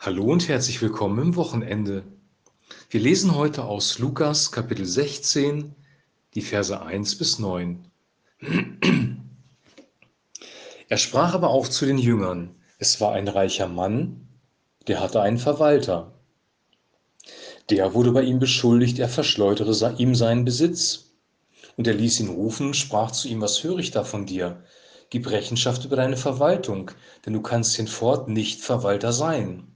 Hallo und herzlich willkommen im Wochenende. Wir lesen heute aus Lukas Kapitel 16, die Verse 1 bis 9. Er sprach aber auch zu den Jüngern, es war ein reicher Mann, der hatte einen Verwalter. Der wurde bei ihm beschuldigt, er verschleudere ihm seinen Besitz. Und er ließ ihn rufen und sprach zu ihm, was höre ich da von dir? Gib Rechenschaft über deine Verwaltung, denn du kannst hinfort nicht Verwalter sein.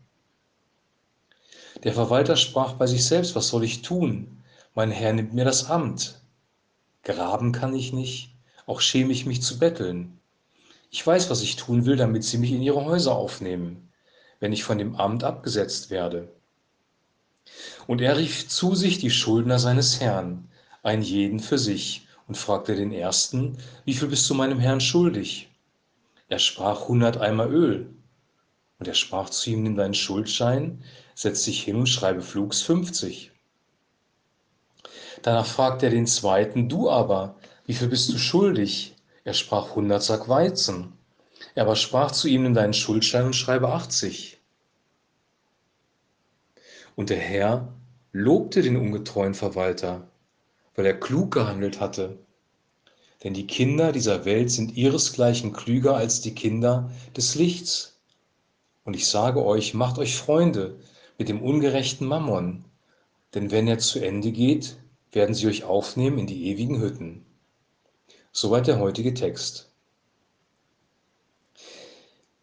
Der Verwalter sprach bei sich selbst, was soll ich tun? Mein Herr nimmt mir das Amt. Graben kann ich nicht, auch schäme ich mich zu betteln. Ich weiß, was ich tun will, damit sie mich in ihre Häuser aufnehmen, wenn ich von dem Amt abgesetzt werde. Und er rief zu sich die Schuldner seines Herrn, ein jeden für sich, und fragte den ersten, wie viel bist du meinem Herrn schuldig? Er sprach hundert Eimer Öl. Und er sprach zu ihm, nimm deinen Schuldschein, setz dich hin und schreibe flugs 50. Danach fragte er den zweiten, du aber, wie viel bist du schuldig? Er sprach hundert Sack Weizen. Er aber sprach zu ihm, nimm deinen Schuldschein und schreibe 80. Und der Herr lobte den ungetreuen Verwalter, weil er klug gehandelt hatte. Denn die Kinder dieser Welt sind ihresgleichen klüger als die Kinder des Lichts. Und ich sage euch, macht euch Freunde mit dem ungerechten Mammon, denn wenn er zu Ende geht, werden sie euch aufnehmen in die ewigen Hütten. Soweit der heutige Text.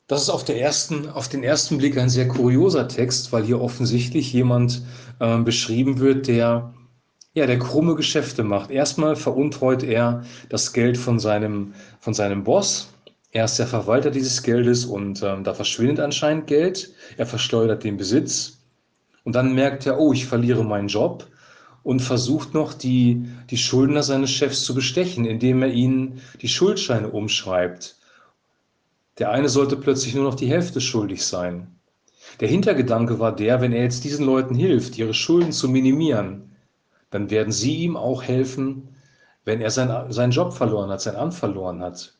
Das ist auf, ersten, auf den ersten Blick ein sehr kurioser Text, weil hier offensichtlich jemand äh, beschrieben wird, der, ja, der krumme Geschäfte macht. Erstmal veruntreut er das Geld von seinem, von seinem Boss. Er ist der Verwalter dieses Geldes und ähm, da verschwindet anscheinend Geld. Er verschleudert den Besitz. Und dann merkt er, oh, ich verliere meinen Job und versucht noch, die, die Schuldner seines Chefs zu bestechen, indem er ihnen die Schuldscheine umschreibt der eine sollte plötzlich nur noch die Hälfte schuldig sein. Der Hintergedanke war der, wenn er jetzt diesen Leuten hilft, ihre Schulden zu minimieren, dann werden sie ihm auch helfen, wenn er sein, seinen Job verloren hat, sein Amt verloren hat.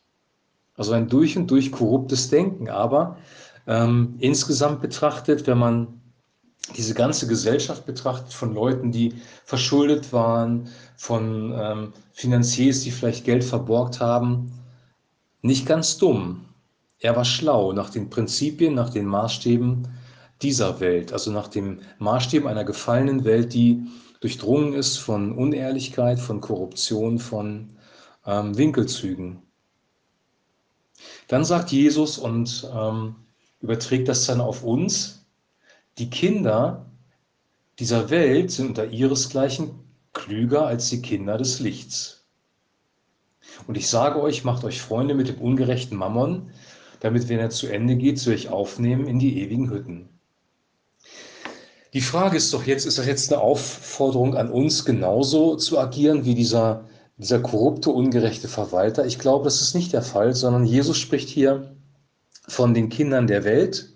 Also ein durch und durch korruptes Denken. Aber ähm, insgesamt betrachtet, wenn man diese ganze Gesellschaft betrachtet von Leuten, die verschuldet waren, von ähm, Finanziers, die vielleicht Geld verborgt haben, nicht ganz dumm. Er war schlau nach den Prinzipien, nach den Maßstäben dieser Welt, also nach dem Maßstäben einer gefallenen Welt, die durchdrungen ist von Unehrlichkeit, von Korruption, von ähm, Winkelzügen. Dann sagt Jesus und ähm, überträgt das dann auf uns, die Kinder dieser Welt sind unter ihresgleichen klüger als die Kinder des Lichts. Und ich sage euch, macht euch Freunde mit dem ungerechten Mammon, damit, wenn er zu Ende geht, sie euch aufnehmen in die ewigen Hütten. Die Frage ist doch jetzt, ist das jetzt eine Aufforderung an uns, genauso zu agieren wie dieser, dieser korrupte, ungerechte Verwalter? Ich glaube, das ist nicht der Fall, sondern Jesus spricht hier von den Kindern der Welt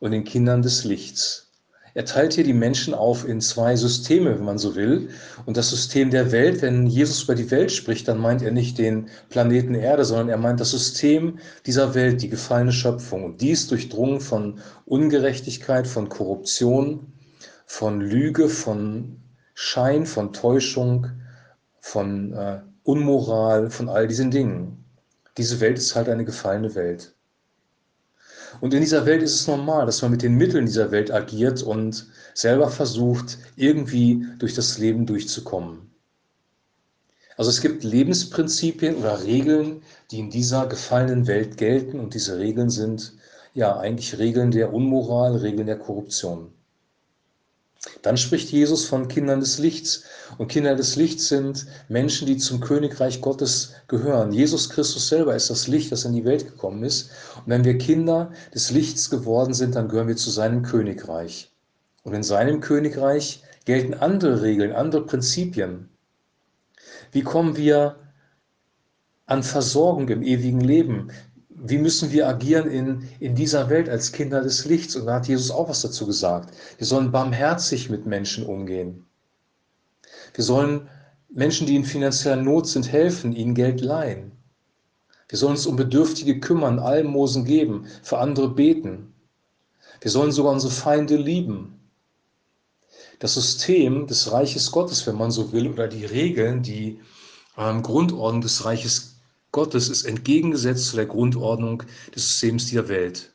und den Kindern des Lichts. Er teilt hier die Menschen auf in zwei Systeme, wenn man so will. Und das System der Welt, wenn Jesus über die Welt spricht, dann meint er nicht den Planeten Erde, sondern er meint das System dieser Welt, die gefallene Schöpfung. Und dies durchdrungen von Ungerechtigkeit, von Korruption, von Lüge, von Schein, von Täuschung, von äh, Unmoral, von all diesen Dingen. Diese Welt ist halt eine gefallene Welt. Und in dieser Welt ist es normal, dass man mit den Mitteln dieser Welt agiert und selber versucht, irgendwie durch das Leben durchzukommen. Also es gibt Lebensprinzipien oder Regeln, die in dieser gefallenen Welt gelten und diese Regeln sind ja eigentlich Regeln der Unmoral, Regeln der Korruption. Dann spricht Jesus von Kindern des Lichts. Und Kinder des Lichts sind Menschen, die zum Königreich Gottes gehören. Jesus Christus selber ist das Licht, das in die Welt gekommen ist. Und wenn wir Kinder des Lichts geworden sind, dann gehören wir zu seinem Königreich. Und in seinem Königreich gelten andere Regeln, andere Prinzipien. Wie kommen wir an Versorgung im ewigen Leben? Wie müssen wir agieren in, in dieser Welt als Kinder des Lichts? Und da hat Jesus auch was dazu gesagt. Wir sollen barmherzig mit Menschen umgehen. Wir sollen Menschen, die in finanzieller Not sind, helfen, ihnen Geld leihen. Wir sollen uns um Bedürftige kümmern, Almosen geben, für andere beten. Wir sollen sogar unsere Feinde lieben. Das System des Reiches Gottes, wenn man so will, oder die Regeln, die ähm, Grundordnung des Reiches Gottes ist entgegengesetzt zu der Grundordnung des Systems dieser Welt.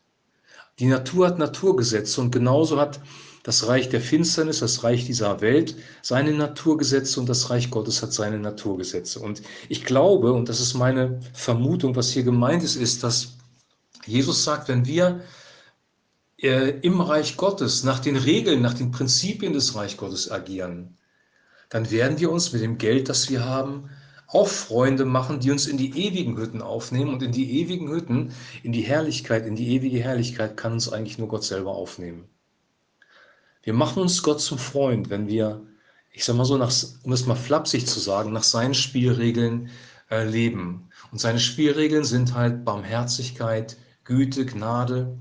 Die Natur hat Naturgesetze und genauso hat das Reich der Finsternis, das Reich dieser Welt, seine Naturgesetze und das Reich Gottes hat seine Naturgesetze. Und ich glaube, und das ist meine Vermutung, was hier gemeint ist, ist, dass Jesus sagt, wenn wir äh, im Reich Gottes nach den Regeln, nach den Prinzipien des Reich Gottes agieren, dann werden wir uns mit dem Geld, das wir haben, auch Freunde machen, die uns in die ewigen Hütten aufnehmen. Und in die ewigen Hütten, in die Herrlichkeit, in die ewige Herrlichkeit kann uns eigentlich nur Gott selber aufnehmen. Wir machen uns Gott zum Freund, wenn wir, ich sage mal so, nach, um es mal flapsig zu sagen, nach seinen Spielregeln äh, leben. Und seine Spielregeln sind halt Barmherzigkeit, Güte, Gnade,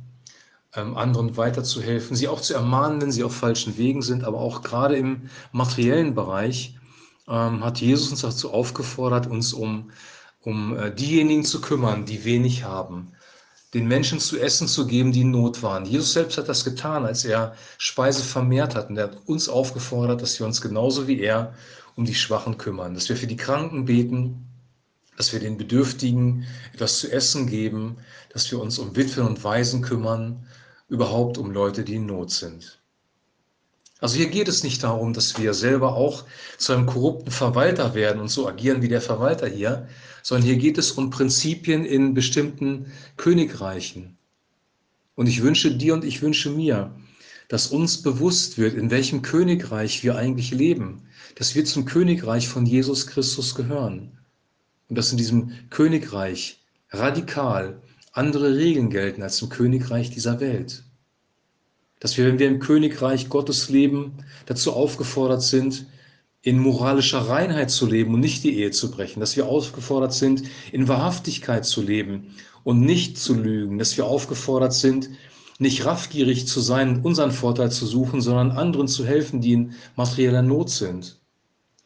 ähm, anderen weiterzuhelfen, sie auch zu ermahnen, wenn sie auf falschen Wegen sind, aber auch gerade im materiellen Bereich ähm, hat Jesus uns dazu aufgefordert, uns um, um äh, diejenigen zu kümmern, die wenig haben, den Menschen zu essen zu geben, die in Not waren. Jesus selbst hat das getan, als er Speise vermehrt hat. Und er hat uns aufgefordert, dass wir uns genauso wie er um die Schwachen kümmern, dass wir für die Kranken beten, dass wir den Bedürftigen etwas zu essen geben, dass wir uns um Witwen und Waisen kümmern, überhaupt um Leute, die in Not sind. Also hier geht es nicht darum, dass wir selber auch zu einem korrupten Verwalter werden und so agieren wie der Verwalter hier, sondern hier geht es um Prinzipien in bestimmten Königreichen. Und ich wünsche dir und ich wünsche mir, dass uns bewusst wird, in welchem Königreich wir eigentlich leben, dass wir zum Königreich von Jesus Christus gehören und dass in diesem Königreich radikal andere Regeln gelten als im Königreich dieser Welt dass wir, wenn wir im Königreich Gottes leben, dazu aufgefordert sind, in moralischer Reinheit zu leben und nicht die Ehe zu brechen, dass wir aufgefordert sind, in Wahrhaftigkeit zu leben und nicht zu lügen, dass wir aufgefordert sind, nicht raffgierig zu sein, unseren Vorteil zu suchen, sondern anderen zu helfen, die in materieller Not sind.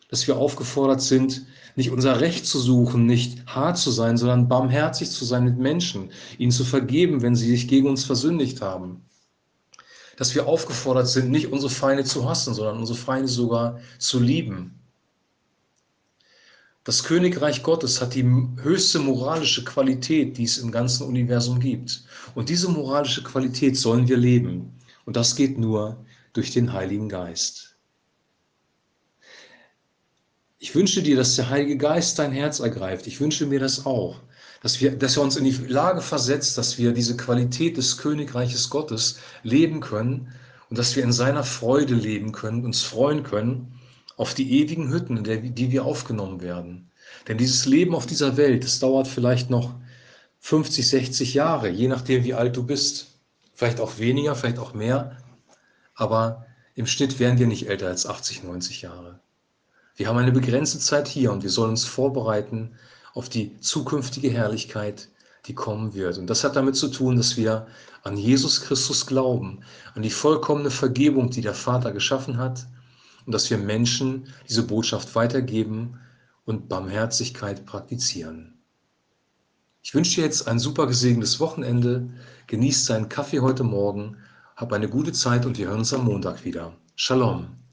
Dass wir aufgefordert sind, nicht unser Recht zu suchen, nicht hart zu sein, sondern barmherzig zu sein mit Menschen, ihnen zu vergeben, wenn sie sich gegen uns versündigt haben dass wir aufgefordert sind, nicht unsere Feinde zu hassen, sondern unsere Feinde sogar zu lieben. Das Königreich Gottes hat die höchste moralische Qualität, die es im ganzen Universum gibt. Und diese moralische Qualität sollen wir leben. Und das geht nur durch den Heiligen Geist. Ich wünsche dir, dass der Heilige Geist dein Herz ergreift. Ich wünsche mir das auch dass, wir, dass er uns in die Lage versetzt, dass wir diese Qualität des Königreiches Gottes leben können und dass wir in seiner Freude leben können, uns freuen können auf die ewigen Hütten, in die wir aufgenommen werden. Denn dieses Leben auf dieser Welt, das dauert vielleicht noch 50, 60 Jahre, je nachdem, wie alt du bist. Vielleicht auch weniger, vielleicht auch mehr. Aber im Schnitt werden wir nicht älter als 80, 90 Jahre. Wir haben eine begrenzte Zeit hier und wir sollen uns vorbereiten auf die zukünftige Herrlichkeit, die kommen wird. Und das hat damit zu tun, dass wir an Jesus Christus glauben, an die vollkommene Vergebung, die der Vater geschaffen hat und dass wir Menschen diese Botschaft weitergeben und Barmherzigkeit praktizieren. Ich wünsche dir jetzt ein super gesegnetes Wochenende. Genießt deinen Kaffee heute Morgen. Hab eine gute Zeit und wir hören uns am Montag wieder. Shalom.